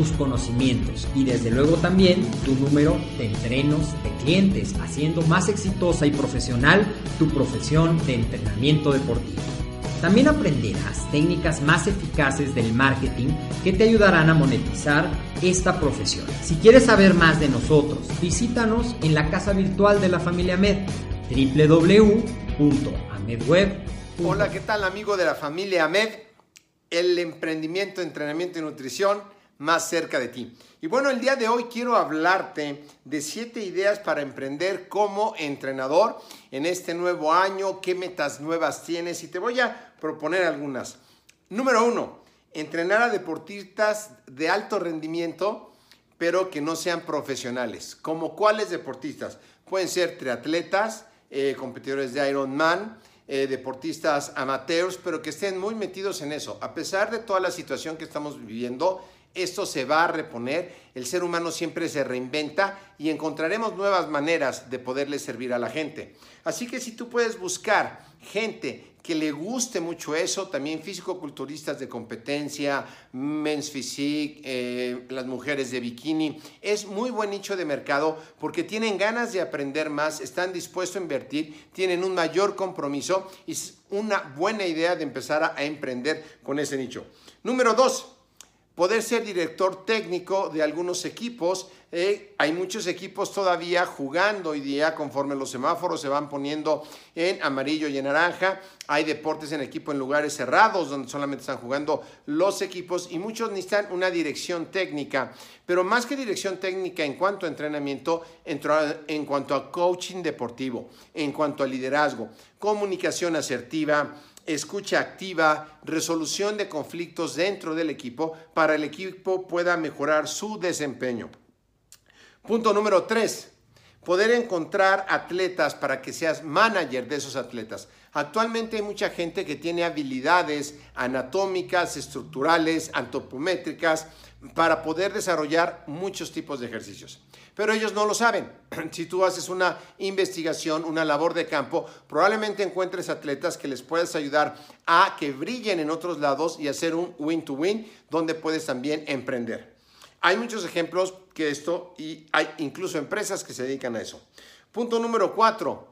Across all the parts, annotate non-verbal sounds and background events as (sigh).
tus conocimientos y desde luego también tu número de entrenos de clientes, haciendo más exitosa y profesional tu profesión de entrenamiento deportivo. También aprenderás técnicas más eficaces del marketing que te ayudarán a monetizar esta profesión. Si quieres saber más de nosotros, visítanos en la casa virtual de la familia Med, www.amedweb.com. Hola, ¿qué tal amigo de la familia Med? El emprendimiento, entrenamiento y nutrición más cerca de ti. Y bueno, el día de hoy quiero hablarte de siete ideas para emprender como entrenador en este nuevo año, qué metas nuevas tienes y te voy a proponer algunas. Número uno, entrenar a deportistas de alto rendimiento, pero que no sean profesionales. ¿Como cuáles deportistas? Pueden ser triatletas, eh, competidores de Ironman, eh, deportistas amateurs, pero que estén muy metidos en eso. A pesar de toda la situación que estamos viviendo, esto se va a reponer, el ser humano siempre se reinventa y encontraremos nuevas maneras de poderle servir a la gente. Así que si tú puedes buscar gente que le guste mucho eso, también físico-culturistas de competencia, men's physique, eh, las mujeres de bikini, es muy buen nicho de mercado porque tienen ganas de aprender más, están dispuestos a invertir, tienen un mayor compromiso y es una buena idea de empezar a, a emprender con ese nicho. Número dos, poder ser director técnico de algunos equipos. Eh, hay muchos equipos todavía jugando hoy día conforme los semáforos se van poniendo en amarillo y en naranja. Hay deportes en equipo en lugares cerrados donde solamente están jugando los equipos y muchos necesitan una dirección técnica. Pero más que dirección técnica en cuanto a entrenamiento, en cuanto a coaching deportivo, en cuanto a liderazgo, comunicación asertiva, escucha activa, resolución de conflictos dentro del equipo para el equipo pueda mejorar su desempeño. Punto número tres, poder encontrar atletas para que seas manager de esos atletas. Actualmente hay mucha gente que tiene habilidades anatómicas, estructurales, antropométricas para poder desarrollar muchos tipos de ejercicios pero ellos no lo saben. (clears throat) Si tú haces una investigación, una labor de campo, probablemente encuentres atletas que les puedas ayudar a que brillen en otros lados y hacer un win-to-win donde puedes también emprender. Hay muchos ejemplos que esto y hay incluso empresas que se dedican a eso. Punto número cuatro,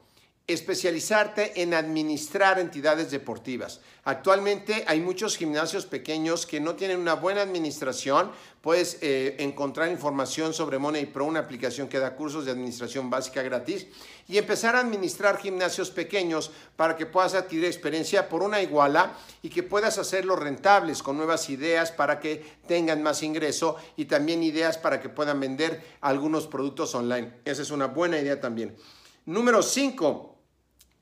especializarte en administrar entidades deportivas. Actualmente hay muchos gimnasios pequeños que no tienen una buena administración. Puedes eh, encontrar información sobre Money Pro, una aplicación que da cursos de administración básica gratis, y empezar a administrar gimnasios pequeños para que puedas adquirir experiencia por una iguala y que puedas hacerlos rentables con nuevas ideas para que tengan más ingreso y también ideas para que puedan vender algunos productos online. Esa es una buena idea también. Número 5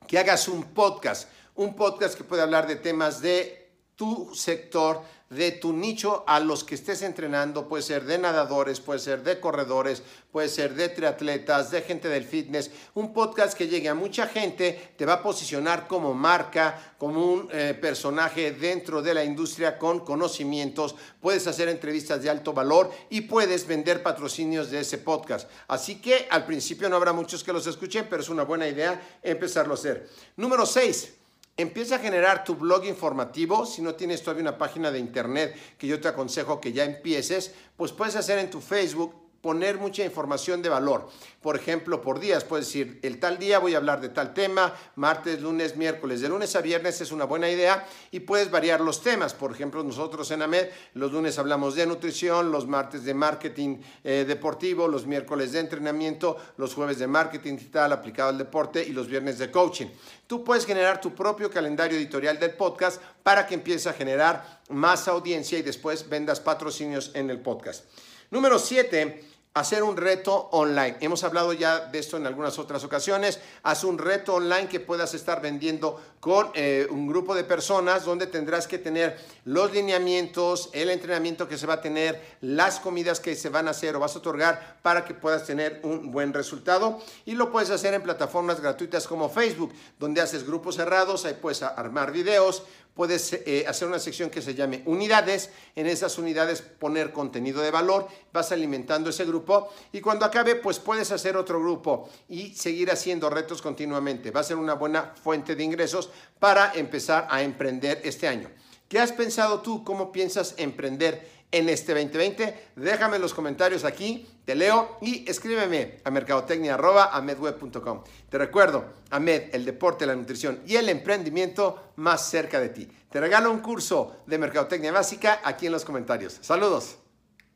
que hagas un podcast, un podcast que pueda hablar de temas de tu sector, de tu nicho a los que estés entrenando, puede ser de nadadores, puede ser de corredores, puede ser de triatletas, de gente del fitness, un podcast que llegue a mucha gente, te va a posicionar como marca, como un eh, personaje dentro de la industria con conocimientos, puedes hacer entrevistas de alto valor y puedes vender patrocinios de ese podcast. Así que al principio no habrá muchos que los escuchen, pero es una buena idea empezarlo a hacer. Número 6 Empieza a generar tu blog informativo. Si no tienes todavía una página de internet que yo te aconsejo que ya empieces, pues puedes hacer en tu Facebook poner mucha información de valor. Por ejemplo, por días, puedes decir, el tal día voy a hablar de tal tema, martes, lunes, miércoles, de lunes a viernes es una buena idea y puedes variar los temas. Por ejemplo, nosotros en AMED los lunes hablamos de nutrición, los martes de marketing eh, deportivo, los miércoles de entrenamiento, los jueves de marketing digital aplicado al deporte y los viernes de coaching. Tú puedes generar tu propio calendario editorial del podcast para que empieces a generar más audiencia y después vendas patrocinios en el podcast. Número 7 hacer un reto online. Hemos hablado ya de esto en algunas otras ocasiones. Haz un reto online que puedas estar vendiendo con eh, un grupo de personas donde tendrás que tener los lineamientos, el entrenamiento que se va a tener, las comidas que se van a hacer o vas a otorgar para que puedas tener un buen resultado. Y lo puedes hacer en plataformas gratuitas como Facebook, donde haces grupos cerrados, ahí puedes armar videos, puedes eh, hacer una sección que se llame unidades. En esas unidades poner contenido de valor, vas alimentando ese grupo y cuando acabe, pues puedes hacer otro grupo y seguir haciendo retos continuamente. Va a ser una buena fuente de ingresos para empezar a emprender este año. ¿Qué has pensado tú? ¿Cómo piensas emprender en este 2020? Déjame los comentarios aquí, te leo y escríbeme a mercadotecnia.amedweb.com. Te recuerdo, Amed, el deporte, la nutrición y el emprendimiento más cerca de ti. Te regalo un curso de mercadotecnia básica aquí en los comentarios. Saludos.